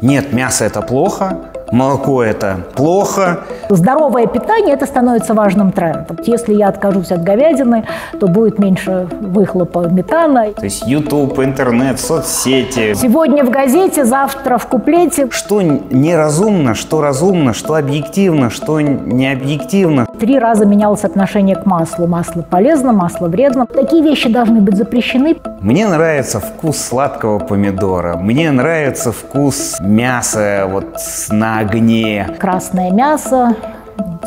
Нет, мясо это плохо, молоко это плохо. Здоровое питание – это становится важным трендом. Если я откажусь от говядины, то будет меньше выхлопа метана. То есть YouTube, интернет, соцсети. Сегодня в газете, завтра в куплете. Что неразумно, что разумно, что объективно, что не объективно. Три раза менялось отношение к маслу. Масло полезно, масло вредно. Такие вещи должны быть запрещены. Мне нравится вкус сладкого помидора. Мне нравится вкус мяса вот на огне. Красное мясо,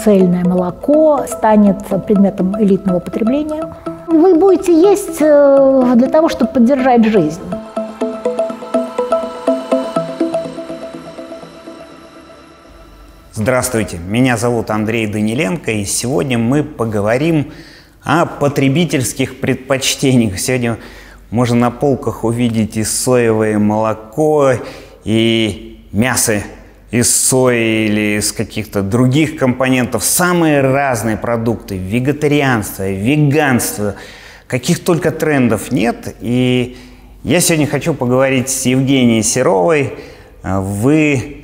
цельное молоко станет предметом элитного потребления. Вы будете есть э, для того, чтобы поддержать жизнь. Здравствуйте, меня зовут Андрей Даниленко, и сегодня мы поговорим о потребительских предпочтениях. Сегодня можно на полках увидеть и соевое молоко, и мясо из сои или из каких-то других компонентов, самые разные продукты, вегетарианство, веганство, каких только трендов нет. И я сегодня хочу поговорить с Евгенией Серовой. Вы,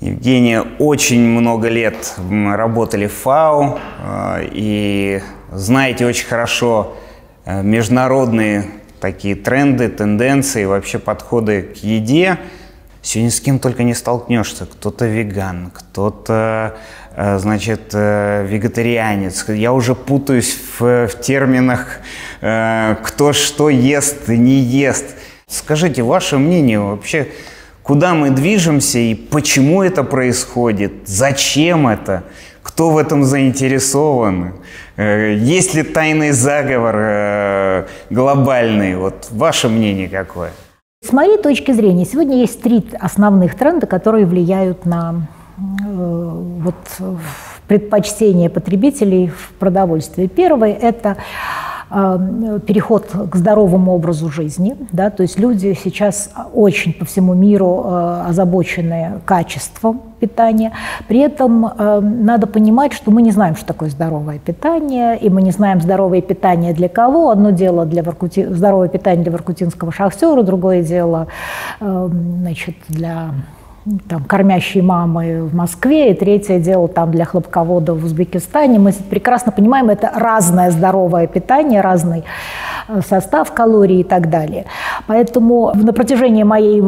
Евгения, очень много лет работали в ФАУ э, и знаете очень хорошо э, международные такие тренды, тенденции, вообще подходы к еде. Сегодня с кем только не столкнешься. Кто-то веган, кто-то, э, значит, э, вегетарианец. Я уже путаюсь в, в терминах, э, кто что ест, не ест. Скажите, ваше мнение вообще, куда мы движемся и почему это происходит? Зачем это? Кто в этом заинтересован? Есть ли тайный заговор глобальный? Вот ваше мнение какое? С моей точки зрения, сегодня есть три основных тренда, которые влияют на э, вот, предпочтение потребителей в продовольствии. Первый – это переход к здоровому образу жизни. Да, то есть люди сейчас очень по всему миру э, озабочены качеством питания. При этом надо понимать, что мы не знаем, что такое здоровое питание, и мы не знаем здоровое питание для кого. Одно дело для воркути... здоровое питание для воркутинского шахтера, другое дело значит, для там, кормящие мамы в Москве, и третье дело там для хлопковода в Узбекистане. Мы прекрасно понимаем, это разное здоровое питание, разный э, состав калорий и так далее. Поэтому на протяжении моей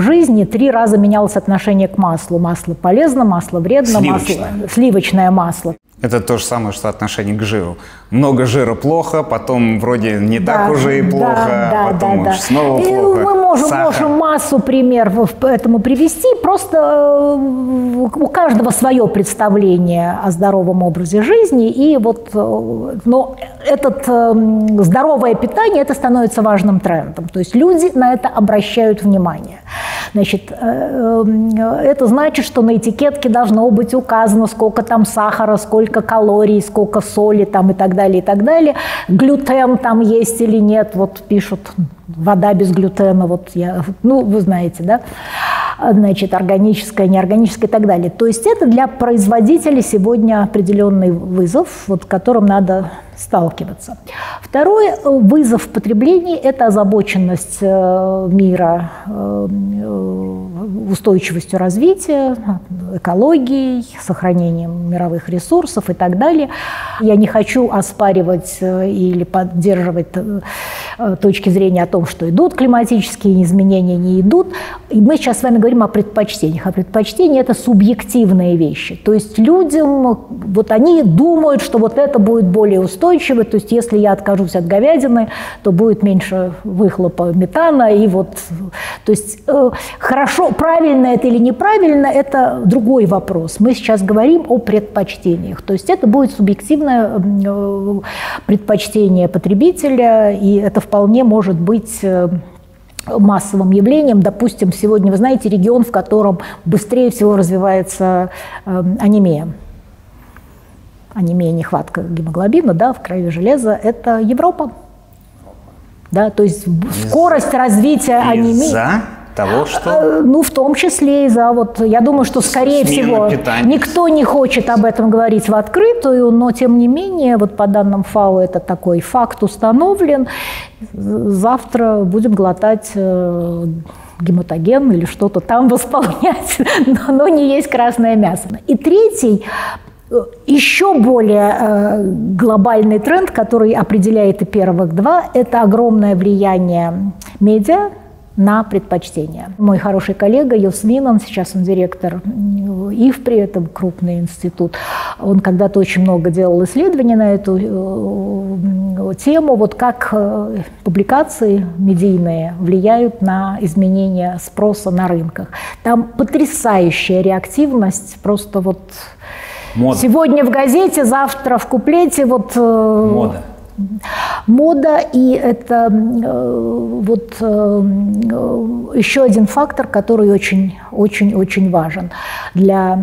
жизни три раза менялось отношение к маслу. Масло полезно, масло вредно, сливочное. масло, сливочное масло. Это то же самое, что отношение к жиру. Много жира плохо, потом вроде не да, так уже и плохо, да, потом да, да. снова и плохо. Мы можем, можем массу примеров этому привести. Просто э, у каждого свое представление о здоровом образе жизни. И вот, э, но этот э, здоровое питание, это становится важным трендом. То есть люди на это обращают внимание. Значит, это значит, что на этикетке должно быть указано, сколько там сахара, сколько сколько калорий, сколько соли там и так далее, и так далее. Глютен там есть или нет, вот пишут, вода без глютена, вот я, ну, вы знаете, да, значит, органическая, неорганическая и так далее. То есть это для производителей сегодня определенный вызов, вот, которым надо сталкиваться. Второй э, вызов в потреблении – это озабоченность э, мира э, устойчивостью развития, экологией, сохранением мировых ресурсов и так далее. Я не хочу оспаривать или поддерживать точки зрения о том, что идут климатические изменения, не идут. И мы сейчас с вами говорим о предпочтениях. А предпочтения – это субъективные вещи. То есть людям, вот они думают, что вот это будет более устойчиво, то есть если я откажусь от говядины, то будет меньше выхлопа метана, и вот, то есть э, хорошо, правильно это или неправильно, это другой вопрос. Мы сейчас говорим о предпочтениях, то есть это будет субъективное э, предпочтение потребителя, и это вполне может быть э, массовым явлением. Допустим, сегодня, вы знаете, регион, в котором быстрее всего развивается э, анемия анемия, нехватка гемоглобина, да, в крови железа, это Европа. Да, то есть скорость развития анемии. Того, что... А, ну, в том числе и за вот, я думаю, что, скорее всего, питания. никто не хочет об этом говорить в открытую, но, тем не менее, вот по данным ФАО это такой факт установлен. Завтра будем глотать э, гематоген или что-то там восполнять, но, но не есть красное мясо. И третий еще более э, глобальный тренд, который определяет и первых два, это огромное влияние медиа на предпочтения. Мой хороший коллега Йос Винан, сейчас он директор ИФПРИ, это крупный институт, он когда-то очень много делал исследований на эту э, тему, вот как э, публикации медийные влияют на изменение спроса на рынках. Там потрясающая реактивность, просто вот Мода. Сегодня в газете, завтра в куплете. Вот, э, Мода. Мода, и это э, вот э, еще один фактор, который очень-очень-очень важен для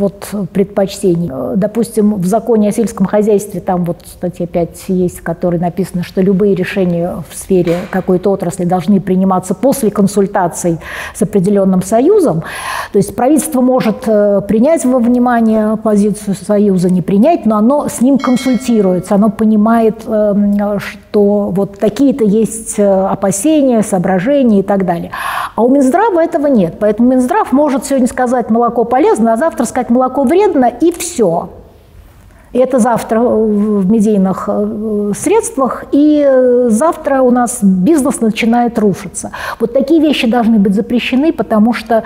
вот предпочтений. Допустим, в законе о сельском хозяйстве, там вот статья 5 есть, в которой написано, что любые решения в сфере какой-то отрасли должны приниматься после консультаций с определенным союзом. То есть правительство может э, принять во внимание позицию союза, не принять, но оно с ним консультируется, оно понимает, эм, что вот такие-то есть э, опасения, соображения и так далее. А у Минздрава этого нет. Поэтому Минздрав может сегодня сказать, молоко полезно, а завтра сказать, молоко вредно, и все. И это завтра в медийных э, средствах, и завтра у нас бизнес начинает рушиться. Вот такие вещи должны быть запрещены, потому что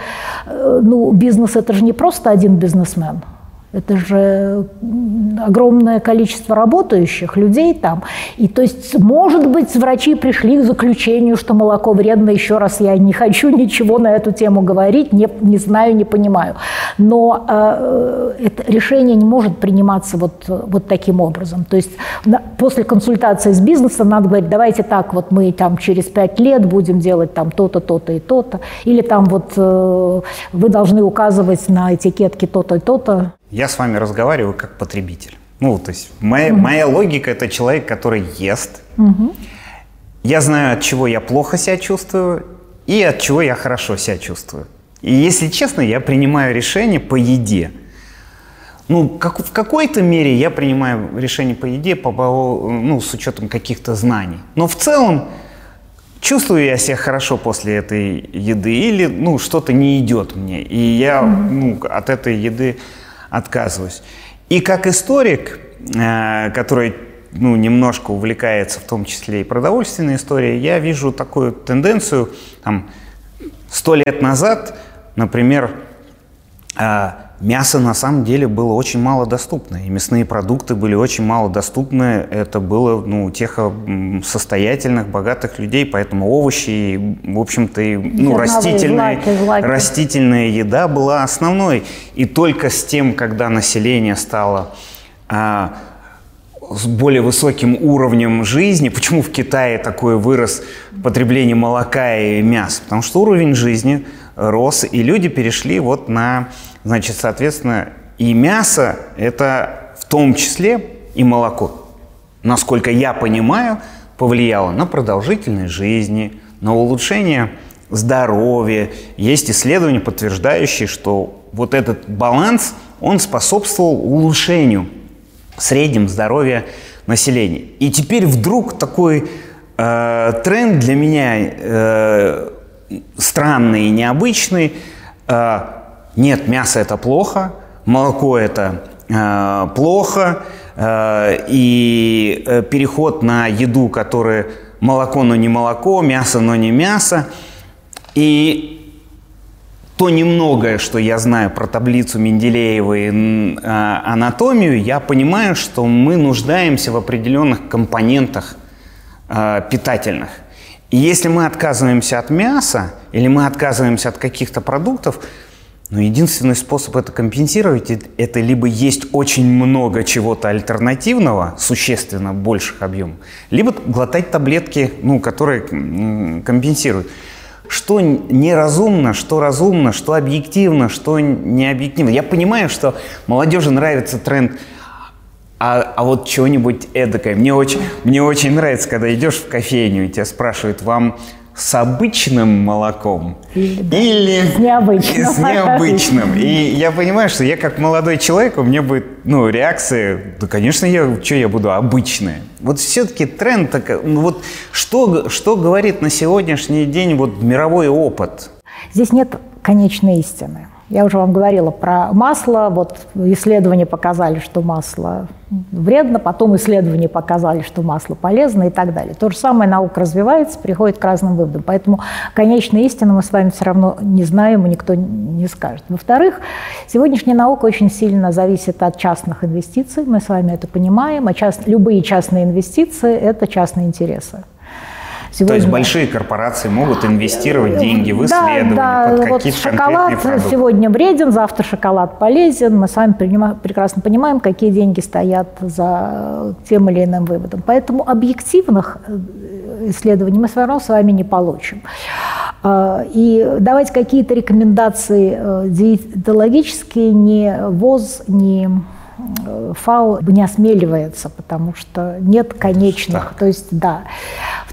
э, ну, бизнес – это же не просто один бизнесмен – это же огромное количество работающих людей там. И то есть, может быть, врачи пришли к заключению, что молоко вредно. Еще раз, я не хочу ничего на эту тему говорить, не, не знаю, не понимаю. Но э, это решение не может приниматься вот, вот таким образом. То есть на, после консультации с бизнесом надо говорить, давайте так, вот мы там через пять лет будем делать там то-то, то-то и то-то. Или там вот э, вы должны указывать на этикетке то-то и то-то. Я с вами разговариваю как потребитель. Ну, то есть моя, угу. моя логика это человек, который ест. Угу. Я знаю, от чего я плохо себя чувствую и от чего я хорошо себя чувствую. И если честно, я принимаю решение по еде. Ну, как, в какой-то мере я принимаю решение по еде по, ну, с учетом каких-то знаний. Но в целом чувствую я себя хорошо после этой еды или ну, что-то не идет мне. И я ну, от этой еды отказываюсь. И как историк, э, который ну, немножко увлекается в том числе и продовольственной историей, я вижу такую тенденцию, там, сто лет назад, например, э, мясо на самом деле было очень мало доступно, и мясные продукты были очень мало доступны. Это было ну, у тех состоятельных, богатых людей, поэтому овощи, в общем-то, и, ну, растительные, злаки, злаки. растительная еда была основной. И только с тем, когда население стало а, с более высоким уровнем жизни. Почему в Китае такое вырос потребление молока и мяса? Потому что уровень жизни рос, и люди перешли вот на Значит, соответственно, и мясо – это в том числе и молоко. Насколько я понимаю, повлияло на продолжительность жизни, на улучшение здоровья. Есть исследования, подтверждающие, что вот этот баланс, он способствовал улучшению среднем здоровья населения. И теперь вдруг такой э, тренд для меня э, странный и необычный э, – нет, мясо это плохо, молоко это э, плохо, э, и э, переход на еду, которая молоко, но не молоко, мясо, но не мясо. И то немногое, что я знаю про таблицу Менделеева и э, анатомию, я понимаю, что мы нуждаемся в определенных компонентах э, питательных. И если мы отказываемся от мяса или мы отказываемся от каких-то продуктов, но единственный способ это компенсировать, это либо есть очень много чего-то альтернативного, существенно больших объемов, либо глотать таблетки, ну, которые компенсируют. Что неразумно, что разумно, что объективно, что не объективно. Я понимаю, что молодежи нравится тренд а, а вот чего-нибудь эдакое. Мне очень, мне очень нравится, когда идешь в кофейню, и тебя спрашивают, вам с обычным молоком Или, да, или с необычным. с необычным. И я понимаю, что я как молодой человек, у меня будет ну, реакция, да, конечно, я, что я буду обычная. Вот все-таки тренд, так, ну, вот что, что говорит на сегодняшний день вот мировой опыт? Здесь нет конечной истины. Я уже вам говорила про масло. Вот исследования показали, что масло вредно, потом исследования показали, что масло полезно и так далее. То же самое наука развивается, приходит к разным выводам. Поэтому конечной истины мы с вами все равно не знаем и никто не скажет. Во-вторых, сегодняшняя наука очень сильно зависит от частных инвестиций. Мы с вами это понимаем. А част... любые частные инвестиции – это частные интересы. Сегодня... То есть большие корпорации могут инвестировать деньги в исследования да, да. под вот шоколад продукты. сегодня вреден, завтра шоколад полезен. Мы с вами прекрасно понимаем, какие деньги стоят за тем или иным выводом. Поэтому объективных э, исследований мы все равно с вами не получим. А, и давать какие-то рекомендации э, диетологические ни ВОЗ, ни э, ФАО не осмеливается, потому что нет конечных. Так. То есть, да.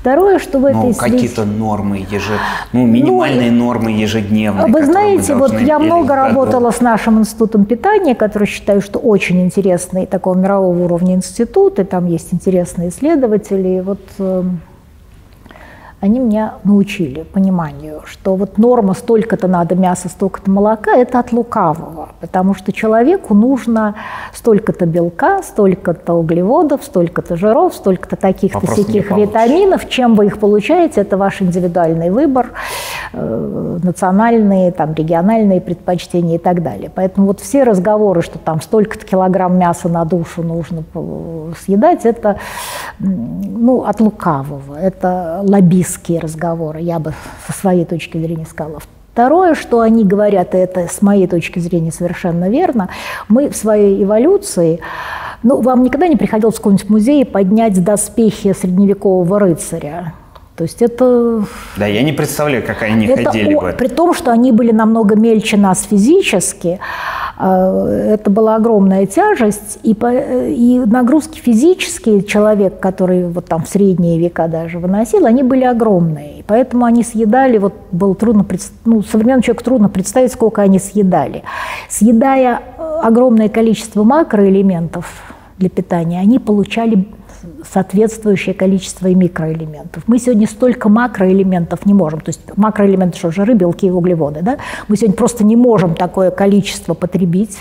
Второе, что в этой ну, какие-то нормы, еже... ну, минимальные ну, нормы ежедневные. Вы знаете, вот я много работала с нашим институтом питания, который считаю, что очень интересный такого мирового уровня институт, и там есть интересные исследователи. И вот эм, они меня научили пониманию, что вот норма столько-то надо мяса, столько-то молока – это от лукавого, потому что человеку нужно столько-то белка, столько-то углеводов, столько-то жиров, столько-то таких-то всяких витаминов. Чем вы их получаете, это ваш индивидуальный выбор, э, национальные, там, региональные предпочтения и так далее. Поэтому вот все разговоры, что там столько-то килограмм мяса на душу нужно съедать, это ну, от лукавого, это лоббист близкие разговоры, я бы со своей точки зрения сказала. Второе, что они говорят, и это с моей точки зрения совершенно верно, мы в своей эволюции, ну, вам никогда не приходилось в какой-нибудь музей поднять доспехи средневекового рыцаря? То есть это... Да, я не представляю, как они это ходили бы. При том, что они были намного мельче нас физически, а, это была огромная тяжесть, и, по, и нагрузки физические человек, который вот там в средние века даже выносил, они были огромные. И поэтому они съедали, вот было трудно, ну, современному человеку трудно представить, сколько они съедали. Съедая э, огромное количество макроэлементов для питания, они получали соответствующее количество и микроэлементов. Мы сегодня столько макроэлементов не можем. То есть макроэлементы, что жиры, белки и углеводы. Да? Мы сегодня просто не можем такое количество потребить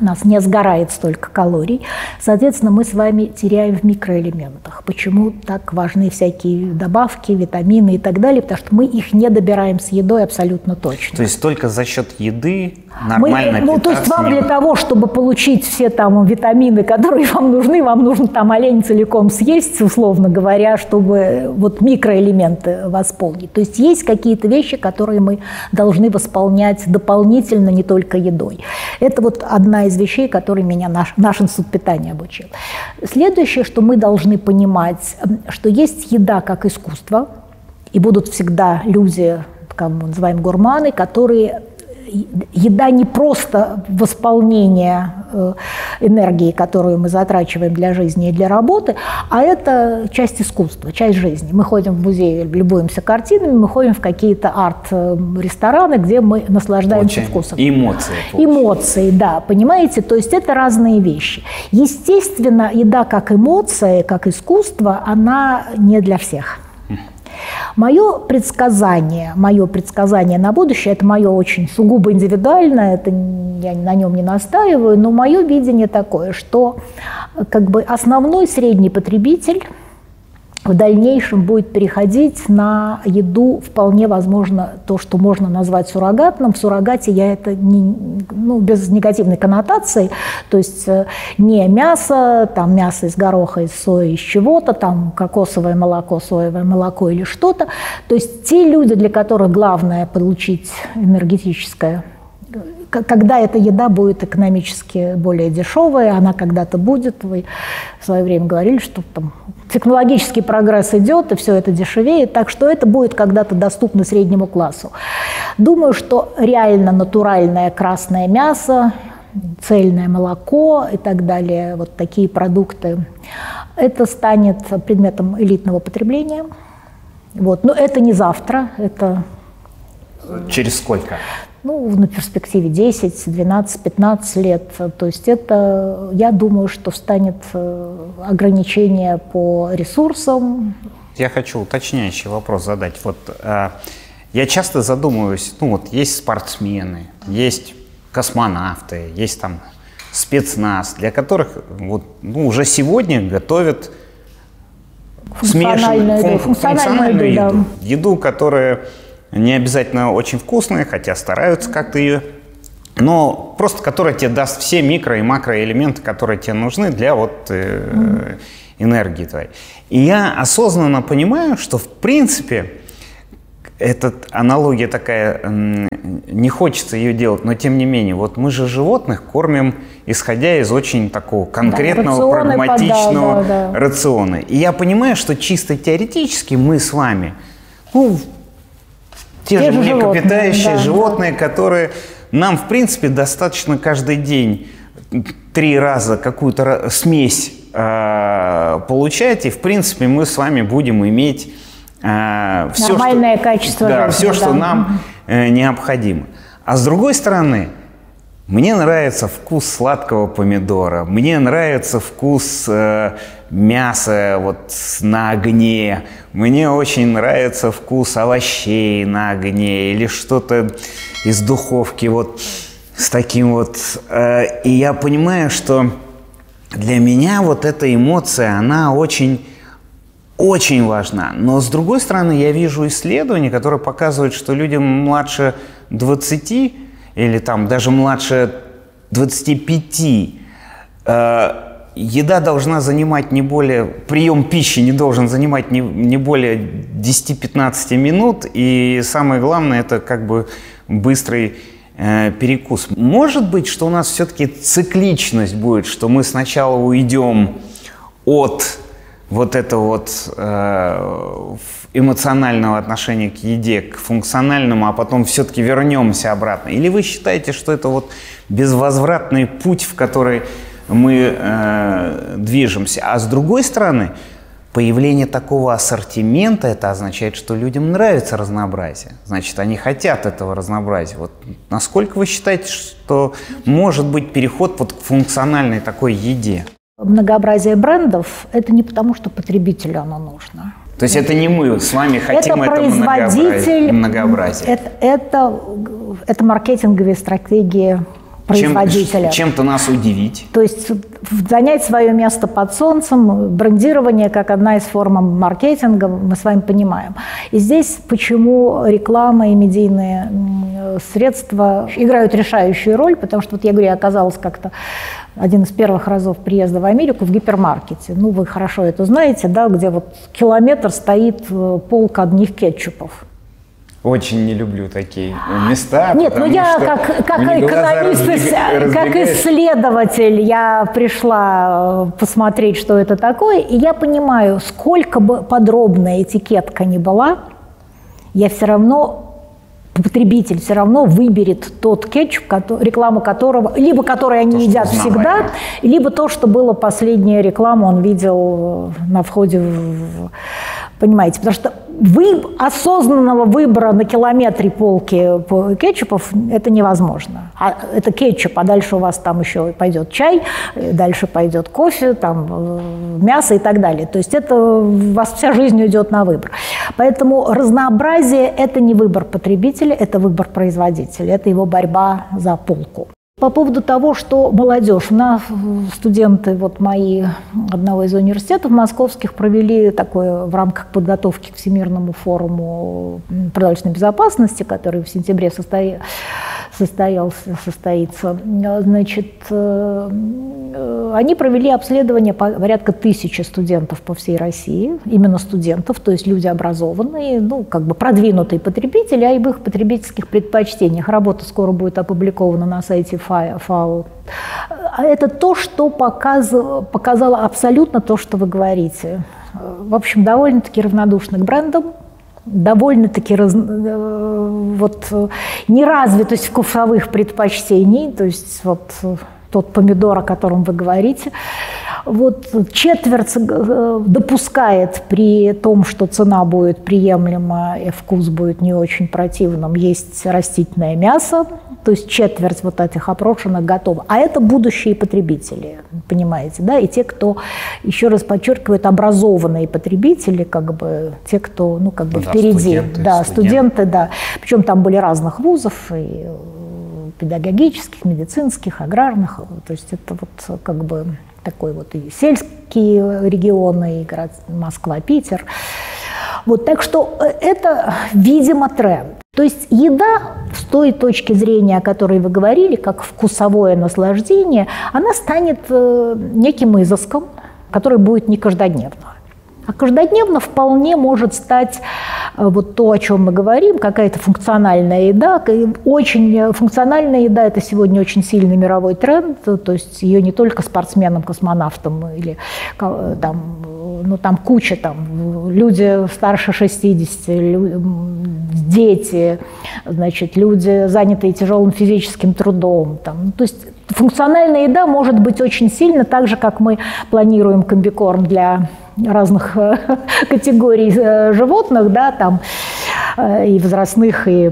у нас не сгорает столько калорий. Соответственно, мы с вами теряем в микроэлементах. Почему так важны всякие добавки, витамины и так далее? Потому что мы их не добираем с едой абсолютно точно. То есть только за счет еды нормально мы, Ну, то есть вам для того, чтобы получить все там витамины, которые вам нужны, вам нужно там олень целиком съесть, условно говоря, чтобы вот микроэлементы восполнить. То есть есть какие-то вещи, которые мы должны восполнять дополнительно, не только едой. Это вот одна из вещей, которые меня наш, наш институт питания обучил. Следующее, что мы должны понимать, что есть еда как искусство, и будут всегда люди, как мы называем гурманы, которые еда не просто восполнение э, энергии, которую мы затрачиваем для жизни и для работы, а это часть искусства, часть жизни. Мы ходим в музей, любуемся картинами, мы ходим в какие-то арт-рестораны, где мы наслаждаемся Очень вкусом. Эмоции. Эмоции, да, понимаете? То есть это разные вещи. Естественно, еда как эмоция, как искусство, она не для всех. Мое предсказание, мое предсказание на будущее, это мое очень сугубо индивидуальное, это я на нем не настаиваю, но мое видение такое, что как бы основной средний потребитель в дальнейшем будет переходить на еду, вполне возможно, то, что можно назвать суррогатным. В суррогате я это не, ну, без негативной коннотации, то есть э, не мясо, там мясо из гороха, из сои, из чего-то, там кокосовое молоко, соевое молоко или что-то. То есть те люди, для которых главное получить энергетическое когда эта еда будет экономически более дешевая, она когда-то будет. Вы в свое время говорили, что там технологический прогресс идет, и все это дешевеет, так что это будет когда-то доступно среднему классу. Думаю, что реально натуральное красное мясо, цельное молоко и так далее, вот такие продукты, это станет предметом элитного потребления – Вот. Но это не завтра, это... Через сколько? Ну, на перспективе 10, 12, 15 лет. То есть это, я думаю, что станет э, ограничение по ресурсам. Я хочу уточняющий вопрос задать. Вот э, я часто задумываюсь, ну вот есть спортсмены, есть космонавты, есть там спецназ, для которых вот, ну, уже сегодня готовят Функциональную еду. Фун, функциональную еду. Да. Еду, которая не обязательно очень вкусная, хотя стараются как-то ее но просто которая тебе даст все микро- и макроэлементы, которые тебе нужны для вот э, энергии твоей. И я осознанно понимаю, что в принципе эта аналогия такая, не хочется ее делать, но тем не менее, вот мы же животных кормим, исходя из очень такого конкретного, да, прагматичного да, да, да. рациона. И я понимаю, что чисто теоретически мы с вами, ну, те, те же млекопитающие да, животные, да. которые нам, в принципе, достаточно каждый день три раза какую-то смесь э, получать, и, в принципе, мы с вами будем иметь э, все, Нормальное что, качество да, жизни, все, да. что нам э, необходимо. А с другой стороны, мне нравится вкус сладкого помидора, мне нравится вкус э, мясо вот на огне. Мне очень нравится вкус овощей на огне или что-то из духовки вот с таким вот. Э, и я понимаю, что для меня вот эта эмоция, она очень очень важна. Но с другой стороны, я вижу исследования, которые показывают, что людям младше 20 или там даже младше 25 э, еда должна занимать не более, прием пищи не должен занимать не, не более 10-15 минут, и самое главное, это как бы быстрый э, перекус. Может быть, что у нас все-таки цикличность будет, что мы сначала уйдем от вот этого вот э, эмоционального отношения к еде, к функциональному, а потом все-таки вернемся обратно? Или вы считаете, что это вот безвозвратный путь, в который мы э, движемся. А с другой стороны, появление такого ассортимента, это означает, что людям нравится разнообразие. Значит, они хотят этого разнообразия. Вот насколько вы считаете, что может быть переход вот к функциональной такой еде? Многообразие брендов – это не потому, что потребителю оно нужно. То есть это не мы с вами хотим это, это многообразие? многообразие. Это, это, это маркетинговые стратегии производителя. Чем, то нас удивить? То есть занять свое место под солнцем, брендирование как одна из форм маркетинга, мы с вами понимаем. И здесь почему реклама и медийные средства играют решающую роль, потому что, вот я говорю, я оказалась как-то один из первых разов приезда в Америку в гипермаркете. Ну, вы хорошо это знаете, да, где вот километр стоит э, полка одних кетчупов. Очень не люблю такие места. Нет, ну я как, как экономист, как исследователь, я пришла э, посмотреть, что это такое, и я понимаю, сколько бы подробная этикетка ни была, я все равно потребитель все равно выберет тот кетчуп, рекламу которого, либо который они то, едят всегда, либо то, что было последняя реклама, он видел э, на входе в Понимаете, потому что вы, осознанного выбора на километре полки кетчупов это невозможно. А это кетчуп, а дальше у вас там еще пойдет чай, дальше пойдет кофе, там э, мясо и так далее. То есть это у вас вся жизнь уйдет на выбор. Поэтому разнообразие – это не выбор потребителя, это выбор производителя, это его борьба за полку. По поводу того, что молодежь, у нас студенты вот мои одного из университетов московских провели такое в рамках подготовки к Всемирному форуму продовольственной безопасности, который в сентябре состоится состоялся, состоится, значит, э, э, они провели обследование порядка тысячи студентов по всей России, именно студентов, то есть люди образованные, ну, как бы продвинутые потребители, а об их потребительских предпочтениях. Работа скоро будет опубликована на сайте ФАО. А это то, что показывало, показало абсолютно то, что вы говорите. В общем, довольно-таки равнодушны к брендам, довольно-таки раз, э, вот, неразвитость вкусовых предпочтений, то есть вот тот помидор, о котором вы говорите, вот четверть э, допускает при том, что цена будет приемлема и вкус будет не очень противным, есть растительное мясо, то есть четверть вот этих опрошенных готова. А это будущие потребители, понимаете, да, и те, кто, еще раз подчеркивают, образованные потребители, как бы те, кто, ну, как бы да, впереди. Студенты, да, студенты, студенты, да. Причем там были разных вузов, и педагогических, медицинских, аграрных. То есть это вот как бы такой вот и сельские регионы, и город Москва, Питер. Вот, так что э, это, видимо, тренд. То есть еда с той точки зрения, о которой вы говорили, как вкусовое наслаждение, она станет э, неким изыском, который будет не каждодневно. А каждодневно вполне может стать э, вот то, о чем мы говорим, какая-то функциональная еда. Очень функциональная еда – это сегодня очень сильный мировой тренд, то есть ее не только спортсменам, космонавтам или там, ну, там куча, там, люди старше 60, дети, значит, люди, занятые тяжелым физическим трудом. Там. То есть функциональная еда может быть очень сильно, так же, как мы планируем комбикорм для разных э, категорий э, животных, да, там, э, и возрастных, и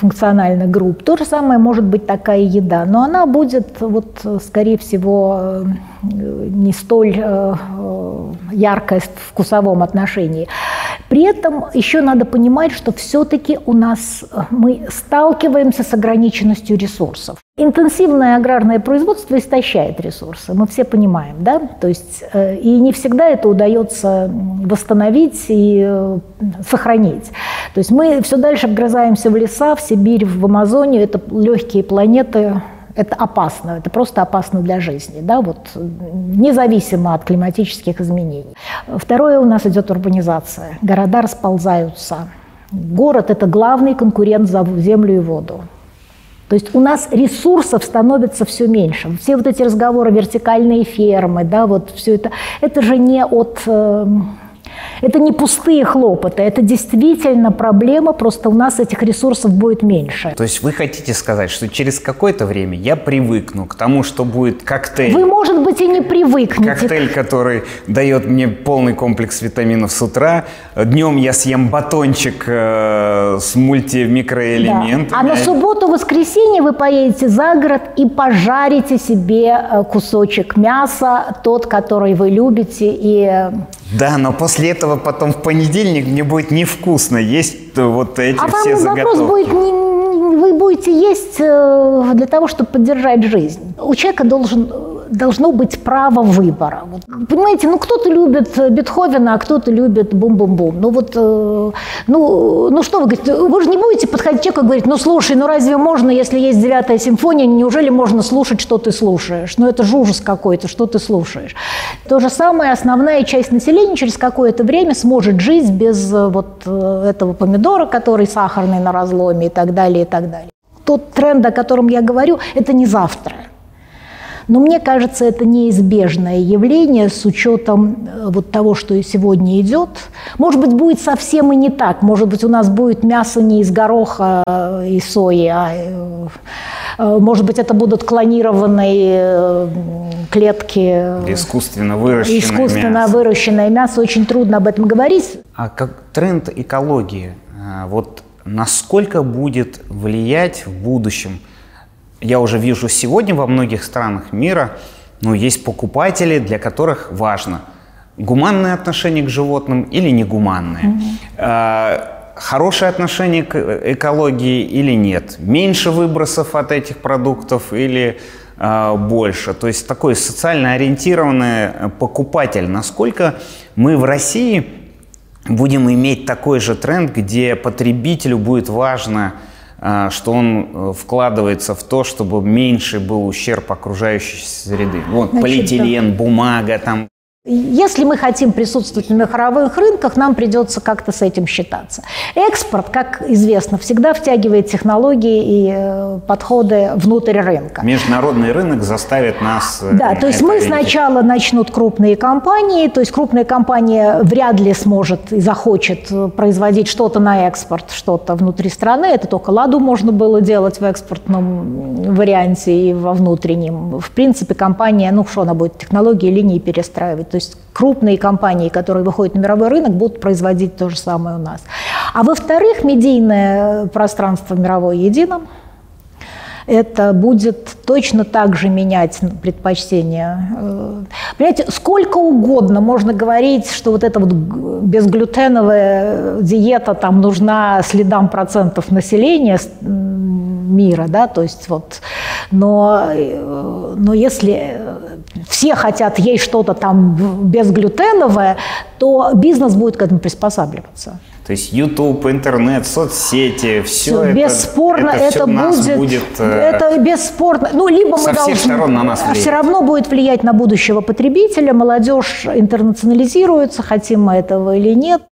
функциональных групп. То же самое может быть такая еда, но она будет, вот, скорее всего, не столь яркая в вкусовом отношении. При этом еще надо понимать, что все-таки у нас мы сталкиваемся с ограниченностью ресурсов. Интенсивное аграрное производство истощает ресурсы, мы все понимаем, да? То есть э, и не всегда это удается восстановить и э, сохранить. То есть мы все дальше вгрызаемся в леса, в Сибирь, в Амазонию, это легкие планеты, это опасно, это просто опасно для жизни, да, вот независимо от климатических изменений. Второе у нас идет урбанизация. Города расползаются. Город – это главный конкурент за землю и воду. То есть у нас ресурсов становится все меньше. Все вот эти разговоры, вертикальные фермы, да, вот все это, это же не от эм, это не пустые хлопоты, это действительно проблема, просто у нас этих ресурсов будет меньше. То есть вы хотите сказать, что через какое-то время я привыкну к тому, что будет коктейль? Вы, может быть, и не привыкнете. Коктейль, который дает мне полный комплекс витаминов с утра. Днем я съем батончик э, с мультимикроэлементами. Да. А на субботу-воскресенье вы поедете за город и пожарите себе э, кусочек мяса, тот, который вы любите, и э, да, но после этого потом в понедельник мне будет невкусно есть вот эти а все заготовки. А вопрос будет, не, вы будете есть э, для того, чтобы поддержать жизнь. У человека должен должно быть право выбора. Вот, понимаете, ну кто-то любит Бетховена, а кто-то любит бум-бум-бум. Ну вот, э, ну, ну что вы говорите, вы же не будете подходить человеку и говорить, ну слушай, ну разве можно, если есть девятая симфония, неужели можно слушать, что ты слушаешь? Ну это же ужас какой-то, что ты слушаешь. То же самое, основная часть населения через какое-то время сможет жить без э, вот э, этого помидора, который сахарный на разломе и так далее, и так далее. Тот тренд, о котором я говорю, это не завтра. Но мне кажется, это неизбежное явление с учетом э, вот того, что сегодня идет. Может быть, будет совсем и не так. Может быть, у нас будет мясо не из гороха э, и сои, а э, может быть, это будут клонированные клетки. Искусственно выращенное Искусственно мясо. выращенное мясо. Очень трудно об этом говорить. А как тренд экологии, вот насколько будет влиять в будущем – я уже вижу сегодня во многих странах мира, ну, есть покупатели, для которых важно, гуманное отношение к животным или негуманное. Mm-hmm. Хорошее отношение к экологии или нет. Меньше выбросов от этих продуктов или э, больше. То есть такой социально ориентированный покупатель. Насколько мы в России будем иметь такой же тренд, где потребителю будет важно а, что он э, вкладывается в то, чтобы меньше был ущерб окружающей среды. Вот Значит, полиэтилен, да. бумага там. Если мы хотим присутствовать на мировых рынках, нам придется как-то с этим считаться. Экспорт, как известно, всегда втягивает технологии и э, подходы внутрь рынка. Международный рынок заставит нас... Э, да, то есть мы видеть. сначала начнут крупные компании, то есть крупная компания вряд ли сможет и захочет э, производить что-то на экспорт, что-то внутри страны. Это только ладу можно было делать в экспортном варианте и во внутреннем. В принципе, компания, ну что она будет, технологии, линии перестраивать есть крупные компании, которые выходят на мировой рынок, будут производить то же самое у нас. А во-вторых, медийное пространство мировое едино. Это будет точно так же менять предпочтения. Э, понимаете, сколько угодно можно говорить, что вот эта вот безглютеновая диета там нужна следам процентов населения мира, да, то есть вот, но, э, но если все хотят есть что-то там безглютеновое, то бизнес будет к этому приспосабливаться. То есть YouTube, интернет, соцсети, все, все это, бесспорно это, это будет, будет э, это бесспорно. Ну либо мы должны, на нас все равно будет влиять на будущего потребителя. Молодежь интернационализируется, хотим мы этого или нет.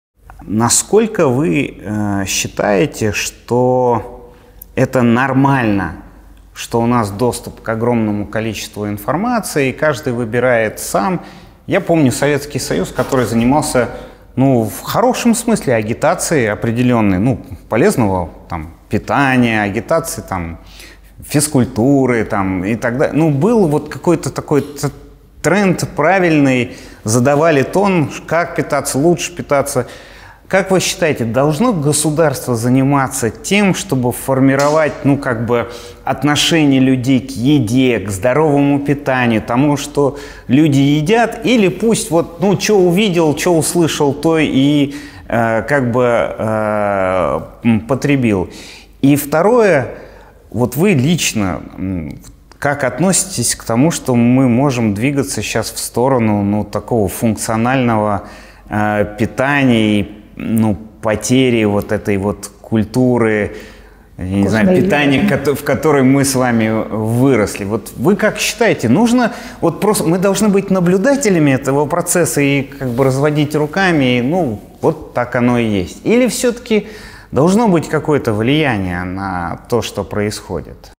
Насколько вы э, считаете, что это нормально что у нас доступ к огромному количеству информации, и каждый выбирает сам. Я помню Советский Союз, который занимался, ну, в хорошем смысле агитацией определенной, ну, полезного там питания, агитации там физкультуры там и так далее. Ну, был вот какой-то такой тренд правильный, задавали тон, как питаться, лучше питаться. Как вы считаете, должно государство заниматься тем, чтобы формировать, ну, как бы, отношение людей к еде, к здоровому питанию, тому, что люди едят, или пусть вот, ну, что увидел, что услышал, то и э, как бы э, потребил. И второе, вот вы лично как относитесь к тому, что мы можем двигаться сейчас в сторону ну, такого функционального э, питания и ну, потери вот этой вот культуры, я не знаю, питания, в которой мы с вами выросли. Вот вы как считаете, нужно, вот просто мы должны быть наблюдателями этого процесса и как бы разводить руками, и, ну, вот так оно и есть. Или все-таки должно быть какое-то влияние на то, что происходит?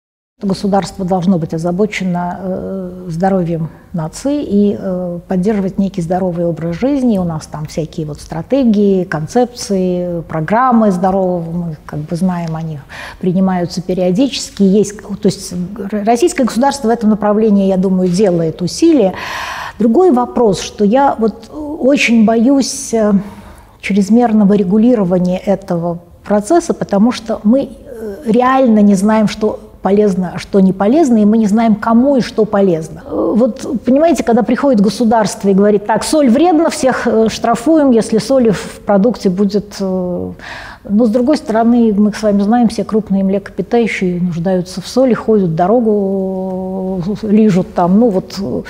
Государство должно быть озабочено э, здоровьем нации и э, поддерживать некий здоровый образ жизни. У нас там всякие вот стратегии, концепции, программы здорового, мы как бы знаем, они принимаются периодически. Есть, то есть российское государство в этом направлении, я думаю, делает усилия. Другой вопрос, что я вот очень боюсь э, чрезмерного регулирования этого процесса, потому что мы реально не знаем, что полезно, а что не полезно, и мы не знаем, кому и что полезно. Вот, понимаете, когда приходит государство и говорит, так, соль вредно, всех э, штрафуем, если соли в продукте будет э, но, с другой стороны, мы с вами знаем, все крупные млекопитающие нуждаются в соли, ходят дорогу, лижут там. Ну вот, то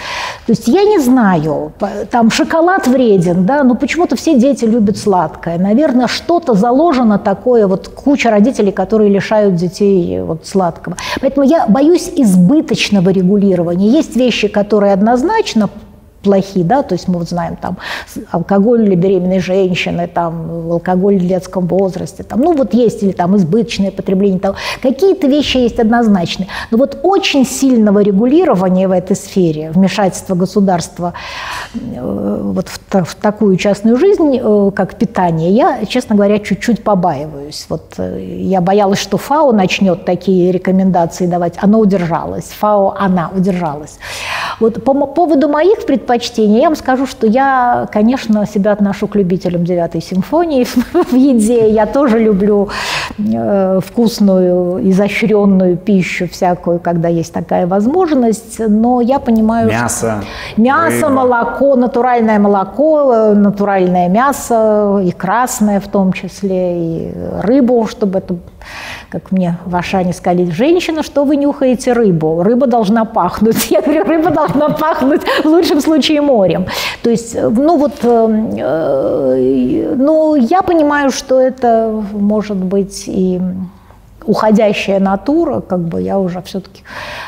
есть я не знаю, там шоколад вреден, да, но почему-то все дети любят сладкое. Наверное, что-то заложено такое, вот куча родителей, которые лишают детей вот сладкого. Поэтому я боюсь избыточного регулирования. Есть вещи, которые однозначно плохи, да, то есть мы вот знаем там алкоголь для беременной женщины, там алкоголь в детском возрасте, там, ну вот есть или там избыточное потребление, там, какие-то вещи есть однозначные, но вот очень сильного регулирования в этой сфере, вмешательства государства э, вот в, в такую частную жизнь, э, как питание, я, честно говоря, чуть-чуть побаиваюсь. Вот э, я боялась, что ФАО начнет такие рекомендации давать, оно удержалось, ФАО, она удержалась. Вот по поводу моих предпочтений предпочтения. Я вам скажу, что я, конечно, себя отношу к любителям девятой симфонии в еде. Я тоже люблю э, вкусную, изощренную пищу всякую, когда есть такая возможность. Но я понимаю, мясо, что мясо, рыба. молоко, натуральное молоко, натуральное мясо и красное в том числе, и рыбу, чтобы это как мне в Ашане сказали, женщина, что вы нюхаете рыбу? Рыба должна пахнуть. Я говорю, рыба должна пахнуть в лучшем случае морем. То есть, ну вот, э, э, ну я понимаю, что это может быть и уходящая натура, как бы я уже все-таки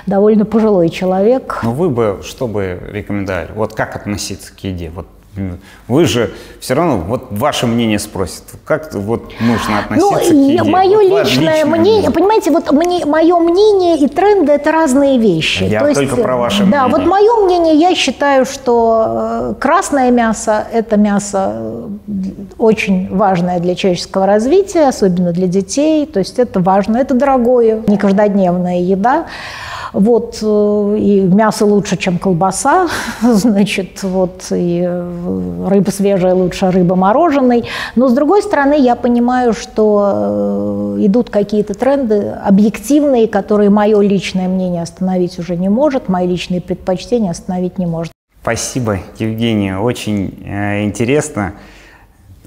довольно пожилой человек. Но вы бы что бы рекомендовали? Вот как относиться к еде? Вот вы же все равно, вот ваше мнение спросят, как вот нужно относиться ну, к еде? Мое вот личное, мнение, мнение, понимаете, вот мне, мое мнение и тренды – это разные вещи. Я То только есть, про ваше да, мнение. Да, вот мое мнение, я считаю, что э, красное мясо – это мясо э, очень важное для человеческого развития, особенно для детей. То есть это важно, это дорогое, не каждодневная еда. Вот, э, и мясо лучше, чем колбаса, значит, вот, и э, рыба свежая лучше рыба мороженой. Но, с другой стороны, я понимаю, что э, идут какие-то тренды объективные, которые мое личное мнение остановить уже не может, мои личные предпочтения остановить не может. Спасибо, Евгения, очень э, интересно.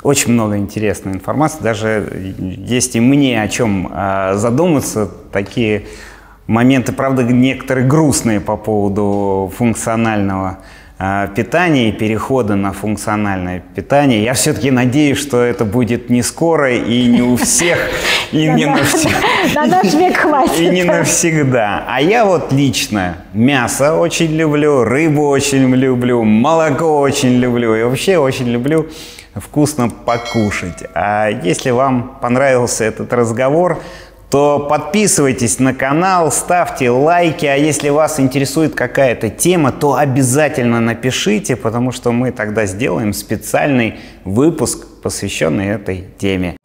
Очень много интересной информации, даже есть и мне о чем э, задуматься, такие моменты, правда, некоторые грустные по поводу функционального э, питания и перехода на функциональное питание. Я все-таки надеюсь, что это будет не скоро и не у всех, и не. На наш век хватит. И не навсегда. А я вот лично мясо очень люблю, рыбу очень люблю, молоко очень люблю и вообще очень люблю вкусно покушать. А если вам понравился этот разговор, то подписывайтесь на канал, ставьте лайки, а если вас интересует какая-то тема, то обязательно напишите, потому что мы тогда сделаем специальный выпуск, посвященный этой теме.